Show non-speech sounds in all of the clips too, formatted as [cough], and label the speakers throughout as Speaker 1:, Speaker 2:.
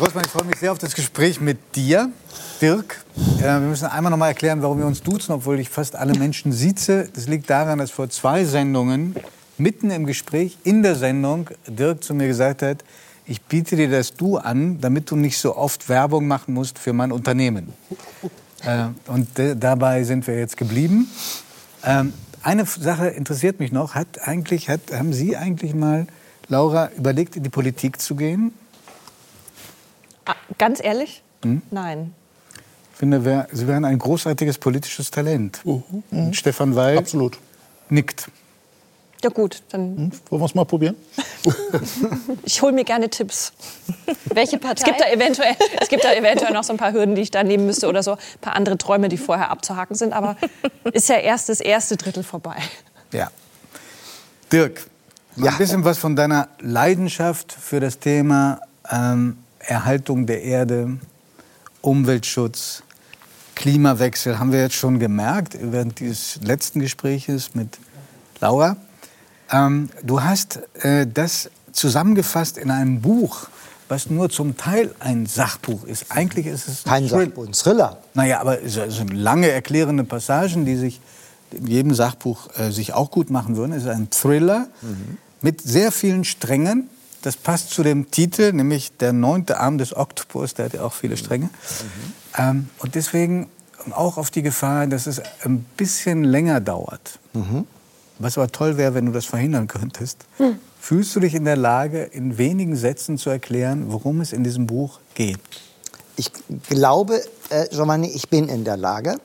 Speaker 1: Großmann, ich freue mich sehr auf das Gespräch mit dir, Dirk. Äh, wir müssen einmal noch mal erklären, warum wir uns duzen, obwohl ich fast alle Menschen sieze. Das liegt daran, dass vor zwei Sendungen, mitten im Gespräch, in der Sendung, Dirk zu mir gesagt hat, ich biete dir das Du an, damit du nicht so oft Werbung machen musst für mein Unternehmen. Äh, und dabei sind wir jetzt geblieben. Ähm, eine Sache interessiert mich noch. Hat eigentlich, hat, haben Sie eigentlich mal, Laura, überlegt, in die Politik zu gehen?
Speaker 2: Ganz ehrlich? Hm? Nein.
Speaker 1: Ich finde, wär, Sie wären ein großartiges politisches Talent. Mhm. Stefan Weil
Speaker 3: Absolut.
Speaker 1: nickt.
Speaker 2: Ja gut, dann.
Speaker 3: Hm? Wollen wir es mal probieren? [laughs]
Speaker 2: ich hole mir gerne Tipps. [laughs] Welche Partei? Es gibt, da eventuell, es gibt da eventuell noch so ein paar Hürden, die ich da nehmen müsste oder so. Ein paar andere Träume, die vorher abzuhaken sind. Aber ist ja erst das erste Drittel vorbei.
Speaker 1: Ja. Dirk, ja. ein bisschen was von deiner Leidenschaft für das Thema ähm, Erhaltung der Erde, Umweltschutz, Klimawechsel haben wir jetzt schon gemerkt während dieses letzten Gespräches mit Laura. Ähm, du hast äh, das zusammengefasst in einem Buch, was nur zum Teil ein Sachbuch ist. Eigentlich ist es
Speaker 4: kein Sachbuch, ein Thriller.
Speaker 1: Naja, aber es sind lange erklärende Passagen, die sich in jedem Sachbuch äh, sich auch gut machen würden. Es ist ein Thriller mhm. mit sehr vielen Strängen. Das passt zu dem Titel, nämlich der neunte Arm des Oktopus. Der hat ja auch viele Stränge. Mhm. Ähm, und deswegen auch auf die Gefahr, dass es ein bisschen länger dauert. Mhm. Was aber toll wäre, wenn du das verhindern könntest. Hm. Fühlst du dich in der Lage, in wenigen Sätzen zu erklären, worum es in diesem Buch geht?
Speaker 4: Ich glaube, äh, Giovanni, ich bin in der Lage.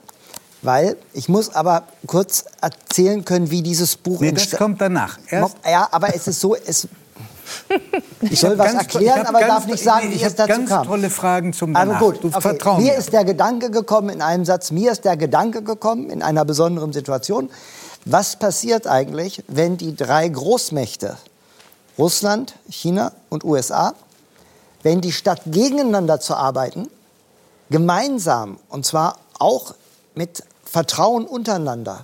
Speaker 4: Weil ich muss aber kurz erzählen können, wie dieses Buch
Speaker 1: nee. Das kommt danach.
Speaker 4: Erst ja, aber es ist so, es, ich soll was erklären, aber darf nicht sagen,
Speaker 1: nee,
Speaker 4: wie es dazu
Speaker 1: ganz
Speaker 4: kam.
Speaker 1: tolle Fragen zum Danach.
Speaker 4: Also gut, du okay. mir. Mir ist der Gedanke gekommen in einem Satz, mir ist der Gedanke gekommen in einer besonderen Situation. Was passiert eigentlich, wenn die drei Großmächte, Russland, China und USA, wenn die statt gegeneinander zu arbeiten, gemeinsam, und zwar auch mit Vertrauen untereinander,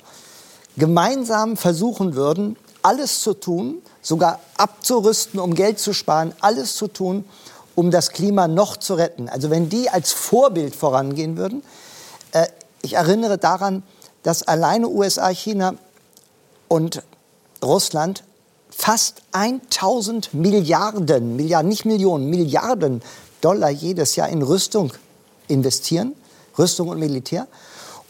Speaker 4: gemeinsam versuchen würden, alles zu tun, sogar abzurüsten, um Geld zu sparen, alles zu tun, um das Klima noch zu retten. Also wenn die als Vorbild vorangehen würden, äh, ich erinnere daran, dass alleine USA, China und Russland fast 1000 Milliarden, Milliarden, nicht Millionen, Milliarden Dollar jedes Jahr in Rüstung investieren, Rüstung und Militär.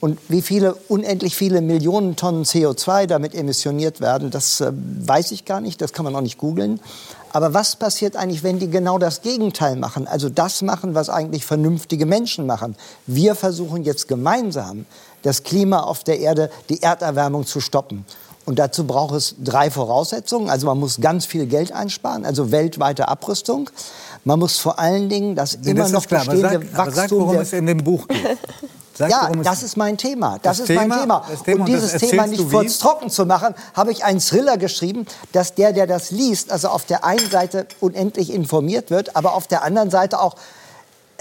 Speaker 4: Und wie viele, unendlich viele Millionen Tonnen CO2 damit emissioniert werden, das äh, weiß ich gar nicht, das kann man auch nicht googeln. Aber was passiert eigentlich, wenn die genau das Gegenteil machen? Also das machen, was eigentlich vernünftige Menschen machen. Wir versuchen jetzt gemeinsam, das Klima auf der Erde, die Erderwärmung zu stoppen. Und dazu braucht es drei Voraussetzungen. Also man muss ganz viel Geld einsparen, also weltweite Abrüstung. Man muss vor allen Dingen das immer das noch klar, bestehende
Speaker 1: aber sag, Wachstum... Aber sag, worum es in dem Buch geht. [laughs]
Speaker 4: Sag, ja, das ist mein Thema. Das, das ist Thema, mein Thema. Thema und dieses Thema nicht kurz trocken zu machen, habe ich einen Thriller geschrieben, dass der, der das liest, also auf der einen Seite unendlich informiert wird, aber auf der anderen Seite auch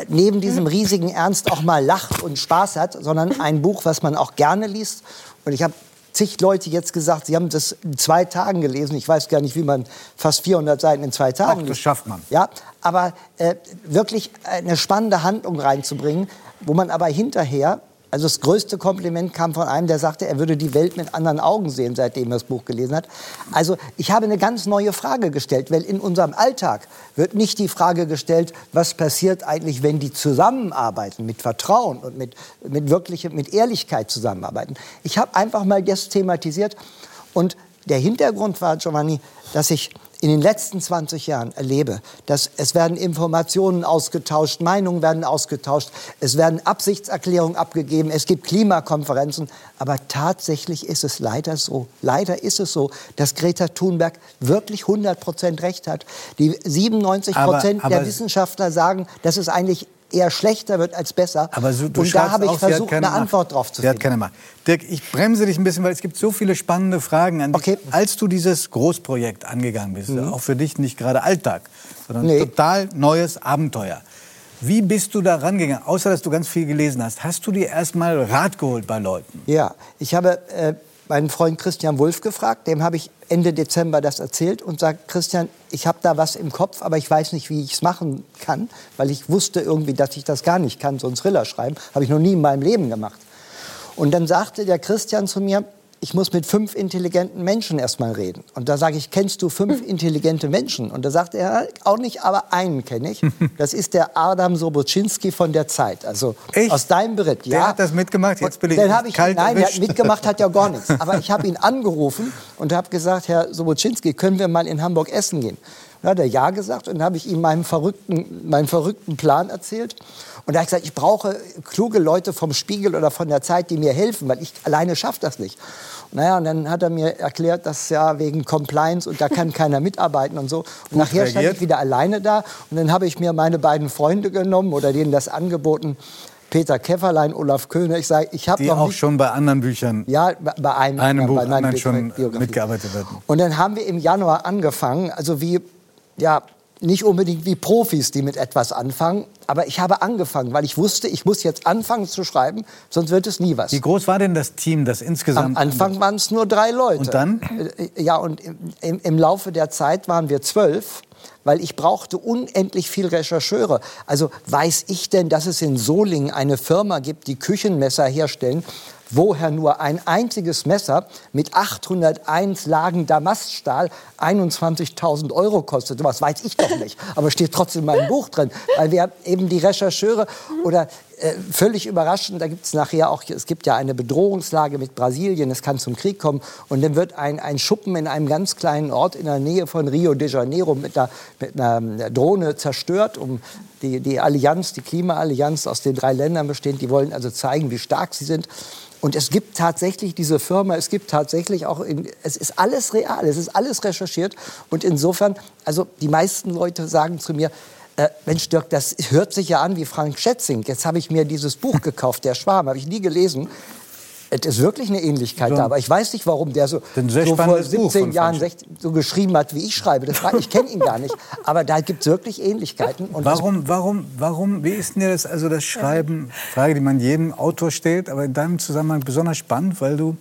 Speaker 4: neben diesem riesigen Ernst auch mal lacht und Spaß hat, sondern ein Buch, was man auch gerne liest. Und ich habe zig Leute jetzt gesagt, sie haben das in zwei Tagen gelesen. Ich weiß gar nicht, wie man fast 400 Seiten in zwei Tagen
Speaker 1: Ach, das schafft man.
Speaker 4: Ja, aber äh, wirklich eine spannende Handlung reinzubringen, wo man aber hinterher also das größte Kompliment kam von einem, der sagte, er würde die Welt mit anderen Augen sehen, seitdem er das Buch gelesen hat. Also ich habe eine ganz neue Frage gestellt, weil in unserem Alltag wird nicht die Frage gestellt, was passiert eigentlich, wenn die zusammenarbeiten, mit Vertrauen und mit, mit, wirkliche, mit Ehrlichkeit zusammenarbeiten. Ich habe einfach mal das thematisiert und der Hintergrund war, Giovanni, dass ich in den letzten 20 Jahren erlebe, dass es werden Informationen ausgetauscht, Meinungen werden ausgetauscht, es werden Absichtserklärungen abgegeben, es gibt Klimakonferenzen, aber tatsächlich ist es leider so, leider ist es so, dass Greta Thunberg wirklich 100 Prozent recht hat. Die 97 Prozent der Wissenschaftler sagen, dass es eigentlich eher schlechter wird als besser.
Speaker 1: Aber so,
Speaker 4: und da habe ich versucht, eine Antwort drauf zu
Speaker 1: finden. hat keine Macht. Dirk, ich bremse dich ein bisschen, weil es gibt so viele spannende Fragen an dich. Okay. Als du dieses Großprojekt angegangen bist, mhm. auch für dich nicht gerade Alltag, sondern nee. total neues Abenteuer. Wie bist du da rangegangen, außer dass du ganz viel gelesen hast? Hast du dir erst mal Rat geholt bei Leuten?
Speaker 4: Ja, ich habe äh, meinen Freund Christian Wulff gefragt. Dem habe ich Ende Dezember das erzählt und sagt, Christian, ich habe da was im Kopf, aber ich weiß nicht, wie ich es machen kann, weil ich wusste irgendwie, dass ich das gar nicht kann, so ein Thriller schreiben. Habe ich noch nie in meinem Leben gemacht. Und dann sagte der Christian zu mir, ich muss mit fünf intelligenten Menschen erstmal reden. Und da sage ich, kennst du fünf [laughs] intelligente Menschen? Und da sagt er, auch nicht, aber einen kenne ich. [laughs] Das ist der Adam Sobocinski von der Zeit. Also
Speaker 1: Echt?
Speaker 4: aus deinem Bericht.
Speaker 1: Der hat das mitgemacht, jetzt bin ich
Speaker 4: ich
Speaker 1: kalt
Speaker 4: Nein, der hat
Speaker 1: erwischt.
Speaker 4: mitgemacht hat ja gar [laughs] nichts. Aber ich habe ihn angerufen und habe gesagt, Herr Sobocinski, können wir mal in Hamburg essen gehen? Dann hat er ja gesagt und dann habe ich ihm meinen verrückten, meinen verrückten Plan erzählt. Und da habe ich gesagt, ich brauche kluge Leute vom Spiegel oder von der Zeit, die mir helfen, weil ich alleine schaffe das nicht. Naja, und dann hat er mir erklärt, dass ja wegen Compliance und da kann [laughs] keiner mitarbeiten und so. Und nachher stand
Speaker 1: reagiert.
Speaker 4: ich wieder alleine da und dann habe ich mir meine beiden Freunde genommen oder denen das angeboten. Peter Käfferlein, Olaf Köhner. Ich sage, ich habe
Speaker 1: Die
Speaker 4: noch
Speaker 1: auch
Speaker 4: nicht
Speaker 1: schon bei anderen Büchern,
Speaker 4: ja, bei- einem,
Speaker 1: einem
Speaker 4: ja,
Speaker 1: Buch,
Speaker 4: bei
Speaker 1: anderen schon
Speaker 4: Biografien.
Speaker 1: mitgearbeitet wird.
Speaker 4: Und dann haben wir im Januar angefangen, also wie, ja, nicht unbedingt wie Profis, die mit etwas anfangen, aber ich habe angefangen, weil ich wusste, ich muss jetzt anfangen zu schreiben, sonst wird es nie was.
Speaker 1: Wie groß war denn das Team, das insgesamt...
Speaker 4: Am Anfang waren es nur drei Leute.
Speaker 1: Und dann?
Speaker 4: Äh, Ja, und im, im, im Laufe der Zeit waren wir zwölf, weil ich brauchte unendlich viel Rechercheure. Also weiß ich denn, dass es in Solingen eine Firma gibt, die Küchenmesser herstellen, woher nur ein einziges Messer mit 801 Lagen Damaststahl 21.000 Euro kostet. Was weiß ich doch nicht, aber steht trotzdem in meinem Buch drin, weil wir eben die Rechercheure oder äh, völlig überraschend, da gibt es nachher auch, es gibt ja eine Bedrohungslage mit Brasilien, es kann zum Krieg kommen und dann wird ein, ein Schuppen in einem ganz kleinen Ort in der Nähe von Rio de Janeiro mit einer, mit einer Drohne zerstört, um die, die Allianz, die Klimaallianz aus den drei Ländern besteht, die wollen also zeigen, wie stark sie sind. Und es gibt tatsächlich diese Firma, es gibt tatsächlich auch, in, es ist alles real, es ist alles recherchiert. Und insofern, also die meisten Leute sagen zu mir, äh, Mensch Dirk, das hört sich ja an wie Frank Schätzing. Jetzt habe ich mir dieses Buch gekauft, Der Schwarm, habe ich nie gelesen. Es ist wirklich eine Ähnlichkeit da, aber ich weiß nicht, warum der so, so vor
Speaker 1: spannendes Buch
Speaker 4: 17
Speaker 1: von
Speaker 4: Jahren
Speaker 1: Frank
Speaker 4: 16, so geschrieben hat, wie ich schreibe. Das war, ich kenne ihn gar nicht, aber da gibt es wirklich Ähnlichkeiten. Und
Speaker 1: Warum, warum, warum, wie ist denn das, also das Schreiben, Frage, die man jedem Autor stellt, aber in deinem Zusammenhang besonders spannend, weil du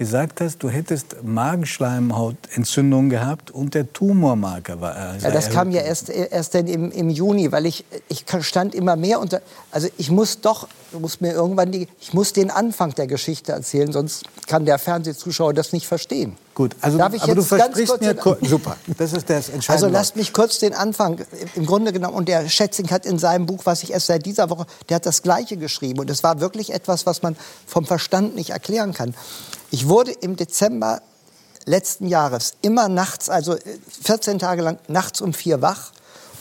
Speaker 1: gesagt hast, du hättest Magenschleimhautentzündung gehabt und der Tumormarker war äh,
Speaker 4: Ja, das kam ja erst, erst dann im, im Juni, weil ich, ich stand immer mehr unter. Also ich muss doch, muss mir irgendwann die, ich muss den Anfang der Geschichte erzählen, sonst kann der Fernsehzuschauer das nicht verstehen.
Speaker 1: Gut, also,
Speaker 4: Darf ich
Speaker 1: aber du
Speaker 4: jetzt ganz
Speaker 1: versprichst
Speaker 4: kurz
Speaker 1: mir,
Speaker 4: den-
Speaker 1: super, das ist das Entscheidende.
Speaker 4: Also lasst mich kurz den Anfang. Im Grunde genommen, und der Schätzing hat in seinem Buch, was ich erst seit dieser Woche, der hat das Gleiche geschrieben. Und es war wirklich etwas, was man vom Verstand nicht erklären kann. Ich wurde im Dezember letzten Jahres immer nachts, also äh, 14 Tage lang nachts um vier wach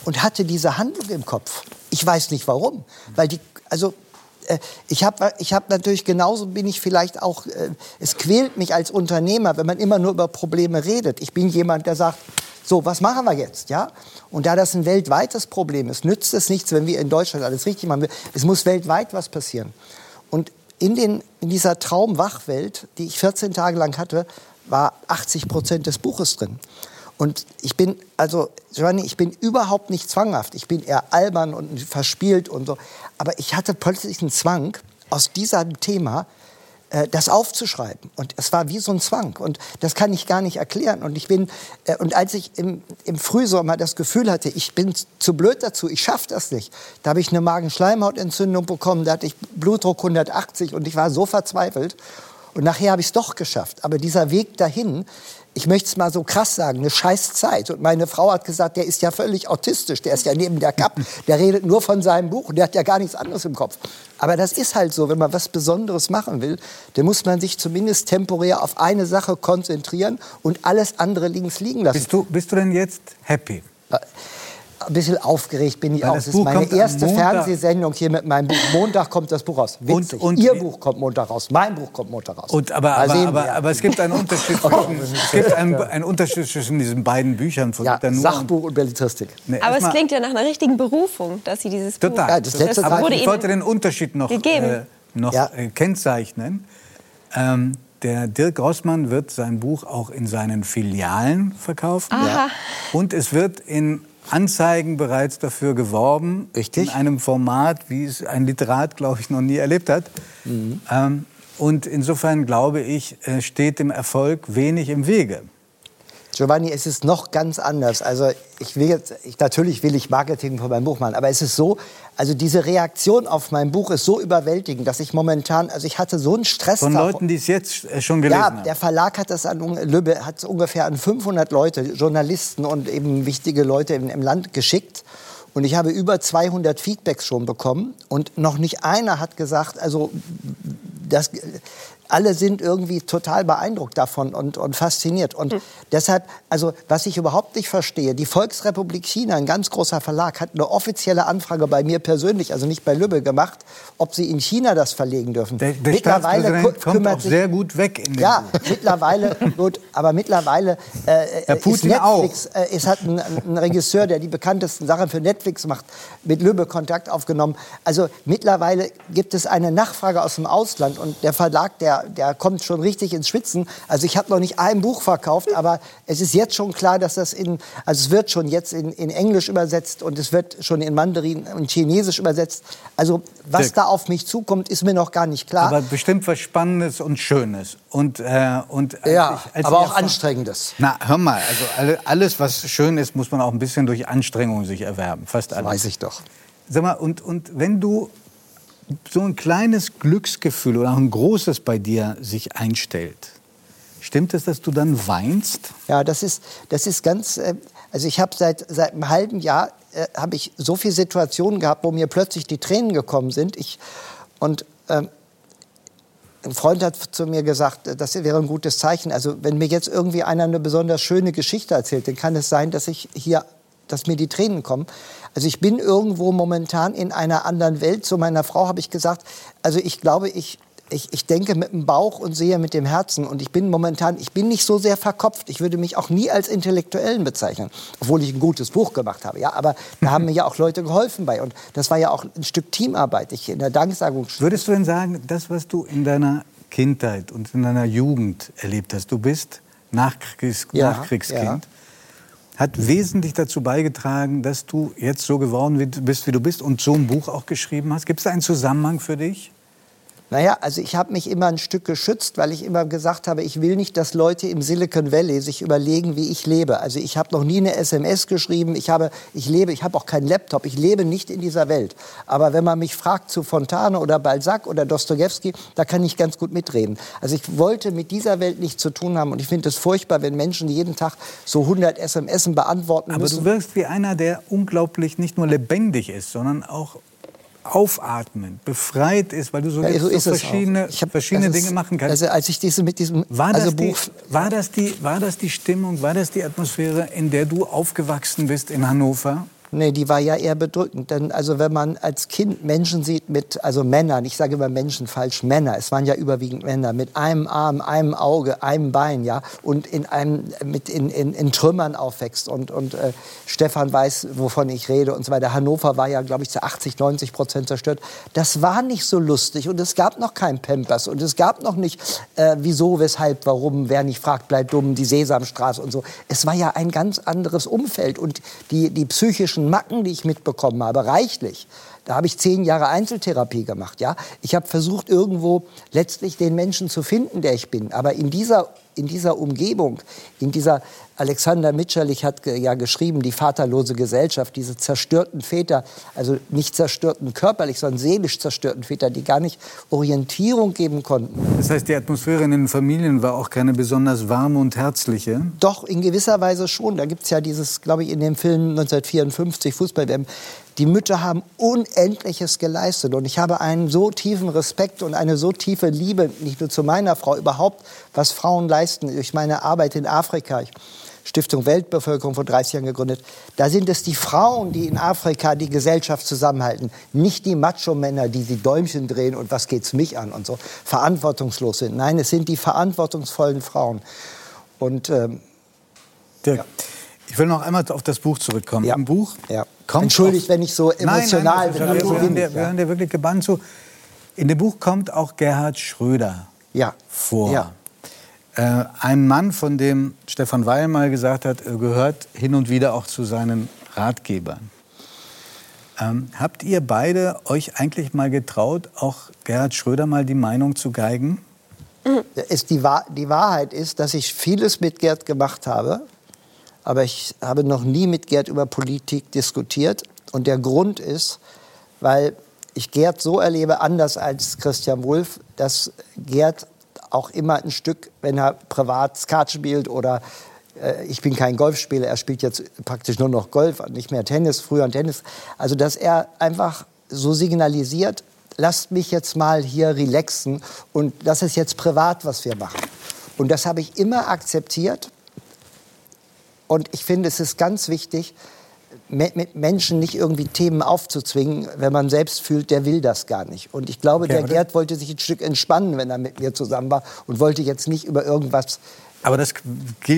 Speaker 4: und hatte diese Handlung im Kopf. Ich weiß nicht warum, weil die, also äh, ich habe ich hab natürlich genauso bin ich vielleicht auch, äh, es quält mich als Unternehmer, wenn man immer nur über Probleme redet. Ich bin jemand, der sagt, so, was machen wir jetzt, ja? Und da das ein weltweites Problem ist, nützt es nichts, wenn wir in Deutschland alles richtig machen. Es muss weltweit was passieren. Und in, den, in dieser Traumwachwelt, die ich 14 Tage lang hatte, war 80 Prozent des Buches drin. Und ich bin, also, Giovanni, ich bin überhaupt nicht zwanghaft. Ich bin eher albern und verspielt und so. Aber ich hatte plötzlich einen Zwang, aus diesem Thema das aufzuschreiben. Und es war wie so ein Zwang. Und das kann ich gar nicht erklären. Und ich bin, äh, und als ich im, im Frühsommer das Gefühl hatte, ich bin zu blöd dazu, ich schaffe das nicht, da habe ich eine Magenschleimhautentzündung bekommen, da hatte ich Blutdruck 180 und ich war so verzweifelt. Und nachher habe ich es doch geschafft. Aber dieser Weg dahin, ich möchte es mal so krass sagen, eine scheiß Zeit. Und meine Frau hat gesagt, der ist ja völlig autistisch, der ist ja neben der Kapp, [laughs] der redet nur von seinem Buch und der hat ja gar nichts anderes im Kopf. Aber das ist halt so, wenn man was Besonderes machen will, dann muss man sich zumindest temporär auf eine Sache konzentrieren und alles andere links liegen lassen.
Speaker 1: bist, du, bist du denn jetzt happy?
Speaker 4: Ein bisschen aufgeregt bin ich
Speaker 1: Weil
Speaker 4: auch.
Speaker 1: das
Speaker 4: Das ist
Speaker 1: Buch
Speaker 4: meine erste. Fernsehsendung hier mit meinem Buch. Montag kommt das Buch raus. Witzig.
Speaker 1: und-
Speaker 4: Ihr Buch kommt Montag raus. Mein Buch kommt Montag raus.
Speaker 1: Und, aber, aber, aber, aber es gibt einen [laughs] Unterschied, zwischen, es gibt einen, einen Unterschied zwischen diesen beiden Büchern von
Speaker 4: ja. Sachbuch und Belletristik.
Speaker 1: Nee,
Speaker 2: Aber es klingt ja nach einer richtigen Berufung, dass Sie dieses
Speaker 1: Total.
Speaker 2: Buch...
Speaker 4: Ja, das letzte
Speaker 1: aber
Speaker 2: wurde
Speaker 1: ich wollte den Unterschied noch, äh, noch
Speaker 4: Ja.
Speaker 1: äh, kennzeichnen. Ähm, der Dirk Rossmann wird sein Buch auch in seinen Filialen verkaufen.
Speaker 2: Aha.
Speaker 1: Und es wird in Anzeigen bereits dafür geworben.
Speaker 4: Richtig.
Speaker 1: In einem Format, wie es ein Literat, glaube ich, noch nie erlebt hat.
Speaker 4: Mhm.
Speaker 1: Ähm, Und insofern glaube ich, äh, steht dem Erfolg wenig im Wege.
Speaker 4: Giovanni, es ist noch ganz anders. Also ich will jetzt, ich, natürlich will ich Marketing von meinem Buch machen, aber es ist so, also diese Reaktion auf mein Buch ist so überwältigend, dass ich momentan, also ich hatte so einen Stress.
Speaker 1: Von Leuten, die es jetzt äh, schon gelesen haben.
Speaker 4: Ja, der Verlag hat das an Lübbe, hat ungefähr an 500 Leute, Journalisten und eben wichtige Leute im, im Land geschickt. Und ich habe über 200 Feedbacks schon bekommen und noch nicht einer hat gesagt, also das, alle sind irgendwie total beeindruckt davon und, und fasziniert. Und mhm. deshalb, also was ich überhaupt nicht verstehe, die Volksrepublik China, ein ganz großer Verlag, hat eine offizielle Anfrage bei mir persönlich, also nicht bei Lübbe gemacht, ob sie in China das verlegen dürfen.
Speaker 1: Der, der mittlerweile kommt auch sehr gut weg.
Speaker 4: In ja, [laughs] mittlerweile, gut, aber mittlerweile äh,
Speaker 1: ja, ist
Speaker 4: Netflix, äh, es hat ein, ein Regisseur, der die bekanntesten Sachen für Netflix macht, mit Lübbe Kontakt aufgenommen. Also mittlerweile gibt es eine Nachfrage aus dem Ausland und der Verlag, der der, kommt schon richtig ins Schwitzen. Also ich habe noch nicht ein Buch verkauft, aber es ist jetzt schon klar, dass das in, also es wird schon jetzt in, in Englisch übersetzt und es wird schon in Mandarin und Chinesisch übersetzt. Also was Dirk. da auf mich zukommt, ist mir noch gar nicht klar.
Speaker 1: Aber bestimmt was Spannendes und Schönes. Und, äh, und
Speaker 4: ja, ich, aber auch Anstrengendes.
Speaker 1: Na, hör mal, also alles, was schön ist, muss man auch ein bisschen durch Anstrengung sich erwerben. Fast alles.
Speaker 4: weiß ich doch.
Speaker 1: Sag mal, und, und wenn du so ein kleines Glücksgefühl oder auch ein großes bei dir sich einstellt, stimmt es, dass du dann weinst?
Speaker 4: Ja, das ist, das ist ganz. Äh, also ich habe seit, seit einem halben Jahr äh, ich so viele Situationen gehabt, wo mir plötzlich die Tränen gekommen sind. Ich, und äh, ein Freund hat zu mir gesagt, äh, das wäre ein gutes Zeichen. Also wenn mir jetzt irgendwie einer eine besonders schöne Geschichte erzählt, dann kann es sein, dass ich hier dass mir die Tränen kommen. Also ich bin irgendwo momentan in einer anderen Welt. Zu meiner Frau habe ich gesagt, also ich glaube, ich, ich, ich denke mit dem Bauch und sehe mit dem Herzen. Und ich bin momentan, ich bin nicht so sehr verkopft. Ich würde mich auch nie als Intellektuellen bezeichnen, obwohl ich ein gutes Buch gemacht habe. Ja, aber da haben mir ja auch Leute geholfen bei. Und das war ja auch ein Stück Teamarbeit. Ich in der Danksagung.
Speaker 1: Würdest du denn sagen, das, was du in deiner Kindheit und in deiner Jugend erlebt hast, du bist Nachkriegs ja, Nachkriegskind. Ja hat wesentlich dazu beigetragen, dass du jetzt so geworden bist, wie du bist und so ein Buch auch geschrieben hast? Gibt es da einen Zusammenhang für dich?
Speaker 4: Naja, also ich habe mich immer ein Stück geschützt, weil ich immer gesagt habe, ich will nicht, dass Leute im Silicon Valley sich überlegen, wie ich lebe. Also ich habe noch nie eine SMS geschrieben, ich habe, ich lebe, ich habe auch keinen Laptop, ich lebe nicht in dieser Welt. Aber wenn man mich fragt zu Fontane oder Balzac oder Dostoevsky, da kann ich ganz gut mitreden. Also ich wollte mit dieser Welt nichts zu tun haben und ich finde es furchtbar, wenn Menschen jeden Tag so 100 SMS beantworten
Speaker 1: Aber
Speaker 4: müssen.
Speaker 1: Aber du wirkst wie einer, der unglaublich nicht nur lebendig ist, sondern auch aufatmen, befreit ist, weil du so, ja, so, so verschiedene, hab, verschiedene Dinge machen kannst.
Speaker 4: Also als ich diese mit diesem
Speaker 1: war das, also die, war, das die, war das die Stimmung, war das die Atmosphäre, in der du aufgewachsen bist in Hannover?
Speaker 4: Nee, die war ja eher bedrückend. Denn also wenn man als Kind Menschen sieht mit, also Männern, ich sage immer Menschen falsch, Männer, es waren ja überwiegend Männer, mit einem Arm, einem Auge, einem Bein, ja, und in einem, mit in, in, in Trümmern aufwächst. Und, und äh, Stefan weiß, wovon ich rede und so weiter. Hannover war ja, glaube ich, zu 80, 90 Prozent zerstört. Das war nicht so lustig und es gab noch kein Pampers und es gab noch nicht, äh, wieso, weshalb, warum, wer nicht fragt, bleibt dumm, die Sesamstraße und so. Es war ja ein ganz anderes Umfeld und die, die psychischen psychischen Macken, die ich mitbekommen habe, reichlich. Da habe ich zehn Jahre Einzeltherapie gemacht. Ja? Ich habe versucht, irgendwo letztlich den Menschen zu finden, der ich bin. Aber in dieser, in dieser Umgebung, in dieser Alexander Mitscherlich hat ja geschrieben, die vaterlose Gesellschaft, diese zerstörten Väter, also nicht zerstörten körperlich, sondern seelisch zerstörten Väter, die gar nicht Orientierung geben konnten.
Speaker 1: Das heißt, die Atmosphäre in den Familien war auch keine besonders warme und herzliche?
Speaker 4: Doch, in gewisser Weise schon. Da gibt es ja dieses, glaube ich, in dem Film 1954 fußball -WM. Die Mütter haben Unendliches geleistet. Und ich habe einen so tiefen Respekt und eine so tiefe Liebe, nicht nur zu meiner Frau, überhaupt, was Frauen leisten durch meine Arbeit in Afrika. Ich Stiftung Weltbevölkerung vor 30 Jahren gegründet. Da sind es die Frauen, die in Afrika die Gesellschaft zusammenhalten, nicht die Macho-Männer, die die Däumchen drehen und was geht's mich an und so, verantwortungslos sind. Nein, es sind die verantwortungsvollen Frauen. Und ähm,
Speaker 1: Dirk, ja. ich will noch einmal auf das Buch zurückkommen.
Speaker 4: Ja.
Speaker 1: Im Buch
Speaker 4: ja. Kommt Entschuldigt, wenn ich so emotional nein, nein, bin. Wir,
Speaker 1: hören dir, wir hören dir wirklich gebannt zu. In dem Buch kommt auch Gerhard Schröder
Speaker 4: ja.
Speaker 1: vor. Ja. Äh, ein Mann, von dem Stefan Weil mal gesagt hat, gehört hin und wieder auch zu seinen Ratgebern. Ähm, habt ihr beide euch eigentlich mal getraut, auch Gerhard Schröder mal die Meinung zu geigen?
Speaker 4: Mhm. Die Wahrheit ist, dass ich vieles mit Gerd gemacht habe, aber ich habe noch nie mit Gerd über Politik diskutiert. Und der Grund ist, weil ich Gerd so erlebe, anders als Christian Wulff, dass Gerd auch immer ein Stück, wenn er privat Skat spielt oder äh, ich bin kein Golfspieler, er spielt jetzt praktisch nur noch Golf, nicht mehr Tennis, früher Tennis. Also dass er einfach so signalisiert, lasst mich jetzt mal hier relaxen und das ist jetzt privat, was wir machen. Und das habe ich immer akzeptiert. Und ich finde, es ist ganz wichtig, mit Menschen nicht irgendwie Themen aufzuzwingen, wenn man selbst fühlt, der will das gar nicht. Und ich glaube, okay, der Gerd wollte sich ein Stück entspannen, wenn er mit mir zusammen war und wollte jetzt nicht über irgendwas
Speaker 1: aber das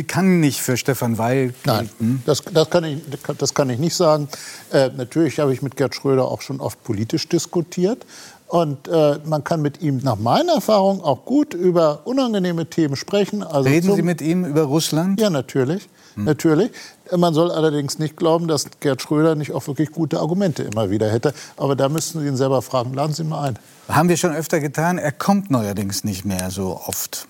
Speaker 1: kann nicht für Stefan Weil
Speaker 3: gelten. Nein, das, das, kann, ich, das kann ich nicht sagen. Äh, natürlich habe ich mit Gerd Schröder auch schon oft politisch diskutiert. Und äh, man kann mit ihm nach meiner Erfahrung auch gut über unangenehme Themen sprechen.
Speaker 1: Also Reden Sie mit ihm über Russland?
Speaker 3: Ja, natürlich. Hm. natürlich. Man soll allerdings nicht glauben, dass Gerd Schröder nicht auch wirklich gute Argumente immer wieder hätte. Aber da müssten Sie ihn selber fragen. Laden Sie mal ein.
Speaker 1: Haben wir schon öfter getan. Er kommt neuerdings nicht mehr so oft.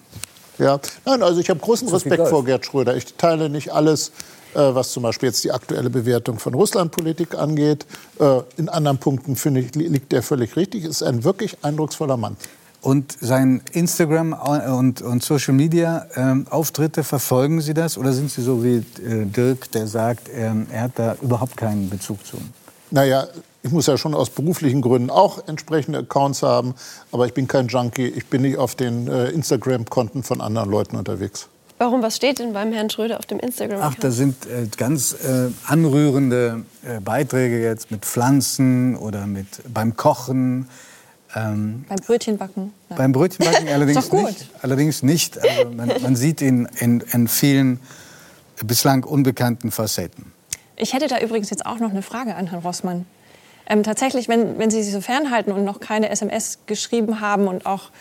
Speaker 3: Ja, nein, also ich habe großen Respekt vor Gerd Schröder. Ich teile nicht alles, äh, was zum Beispiel jetzt die aktuelle Bewertung von Russlandpolitik angeht. Äh, in anderen Punkten finde ich liegt er völlig richtig. Ist ein wirklich eindrucksvoller Mann.
Speaker 1: Und sein Instagram und, und Social Media ähm, Auftritte, verfolgen Sie das? Oder sind Sie so wie äh, Dirk, der sagt, ähm, er hat da überhaupt keinen Bezug zu?
Speaker 3: Naja, ich muss ja schon aus beruflichen Gründen auch entsprechende Accounts haben, aber ich bin kein Junkie. Ich bin nicht auf den äh, Instagram-Konten von anderen Leuten unterwegs.
Speaker 2: Warum? Was steht denn beim Herrn Schröder auf dem Instagram?
Speaker 1: Ach, da sind äh, ganz äh, anrührende äh, Beiträge jetzt mit Pflanzen oder mit beim Kochen.
Speaker 2: Ähm, beim Brötchenbacken?
Speaker 1: Nein. Beim Brötchenbacken [laughs] allerdings nicht. Allerdings nicht. Also man, man sieht ihn in, in vielen bislang unbekannten Facetten.
Speaker 2: Ich hätte da übrigens jetzt auch noch eine Frage an Herrn Rossmann. Ähm, tatsächlich, wenn, wenn Sie sich so fernhalten und noch keine SMS geschrieben haben und auch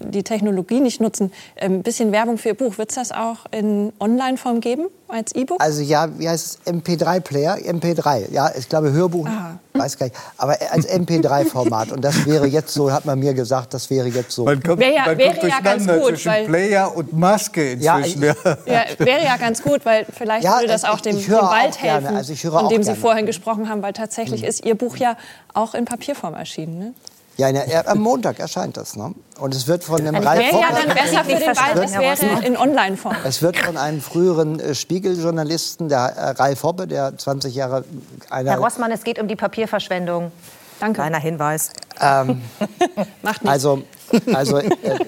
Speaker 2: die Technologie nicht nutzen, ein ähm, bisschen Werbung für Ihr Buch. Wird es das auch in Online-Form geben, als E-Book?
Speaker 4: Also ja, wie heißt es? MP3-Player? MP3, ja, ich glaube Hörbuch, Aha. weiß gar nicht. Aber als MP3-Format. Und das wäre jetzt so, hat man mir gesagt, das wäre jetzt so.
Speaker 1: Man kommt, wäre ja, man wäre kommt ja ganz gut. Zwischen weil, Player und Maske inzwischen.
Speaker 2: Ja, ich, ja, wäre ja ganz gut, weil vielleicht ja, würde das auch dem, dem Wald helfen, also von dem Sie vorhin gesprochen haben. Weil tatsächlich mhm. ist Ihr Buch ja auch in Papierform erschienen. Ne?
Speaker 4: Ja, ne, am Montag erscheint das. Ne? Und es wird von einem
Speaker 2: also Ralf Hoppe... ja dann besser für den Wald, es wäre in Online-Form.
Speaker 4: Es wird von einem früheren äh, Spiegel-Journalisten, der äh, Ralf Hoppe, der 20 Jahre...
Speaker 5: Herr Rossmann, es geht um die Papierverschwendung. Danke. Kleiner Hinweis.
Speaker 4: Ähm, [laughs] Macht nichts. Also, also äh, [laughs]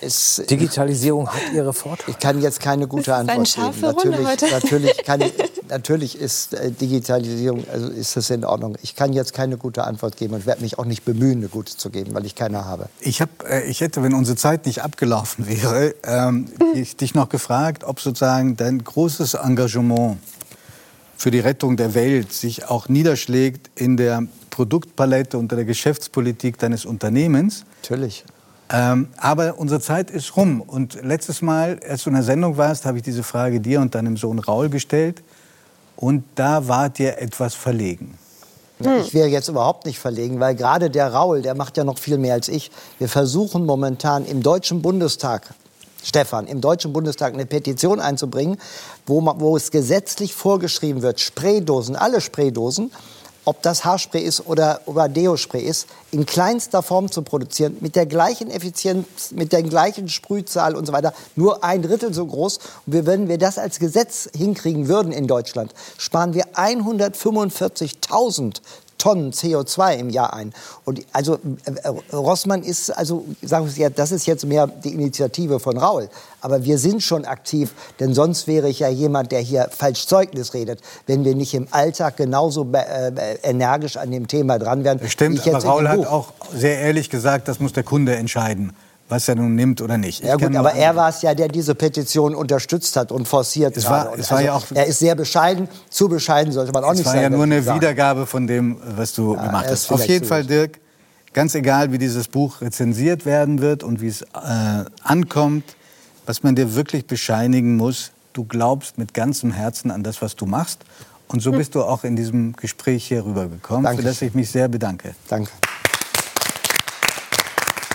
Speaker 1: es, Digitalisierung hat ihre Vorteile.
Speaker 4: Ich kann jetzt keine gute Antwort geben. Natürlich, natürlich, [laughs] kann, natürlich ist äh, Digitalisierung, also ist das in Ordnung. Ich kann jetzt keine gute Antwort geben und werde mich auch nicht bemühen, eine gute zu geben, weil ich keine habe.
Speaker 1: Ich, hab, äh, ich hätte, wenn unsere Zeit nicht abgelaufen wäre, ähm, [laughs] ich, dich noch gefragt, ob sozusagen dein großes Engagement für die Rettung der Welt sich auch niederschlägt in der Produktpalette und der Geschäftspolitik deines Unternehmens.
Speaker 4: Natürlich.
Speaker 1: Ähm, aber unsere Zeit ist rum. Und letztes Mal, als du in der Sendung warst, habe ich diese Frage dir und deinem Sohn Raul gestellt. Und da wart ihr etwas verlegen.
Speaker 4: Hm. Ich wäre jetzt überhaupt nicht verlegen, weil gerade der Raul, der macht ja noch viel mehr als ich. Wir versuchen momentan im Deutschen Bundestag, Stefan, im Deutschen Bundestag eine Petition einzubringen, wo, wo es gesetzlich vorgeschrieben wird, Spraydosen, alle Spraydosen, ob das Haarspray ist oder, oder Deo-Spray ist, in kleinster Form zu produzieren, mit der gleichen Effizienz, mit der gleichen Sprühzahl und so weiter, nur ein Drittel so groß. Und wenn wir das als Gesetz hinkriegen würden in Deutschland, sparen wir 145.000 Tonnen CO2 im Jahr ein. Und also äh, Rossmann ist, also sagen wir das ist jetzt mehr die Initiative von Raul. Aber wir sind schon aktiv, denn sonst wäre ich ja jemand, der hier falsch Zeugnis redet, wenn wir nicht im Alltag genauso äh, energisch an dem Thema dran wären.
Speaker 1: Stimmt, aber Raul hat auch sehr ehrlich gesagt, das muss der Kunde entscheiden was er nun nimmt oder nicht.
Speaker 4: Ja gut, aber er war es ja, der diese Petition unterstützt hat und forciert
Speaker 1: es war, es war
Speaker 4: also,
Speaker 1: ja auch,
Speaker 4: Er ist sehr bescheiden, zu bescheiden sollte man auch nicht sein.
Speaker 1: Es war ja nur eine sagen. Wiedergabe von dem, was du ja, gemacht hast. Auf jeden Fall, Dirk, ganz egal, wie dieses Buch rezensiert werden wird und wie es äh, ankommt, was man dir wirklich bescheinigen muss, du glaubst mit ganzem Herzen an das, was du machst. Und so hm. bist du auch in diesem Gespräch hier rübergekommen, für das ich mich sehr bedanke.
Speaker 4: Danke.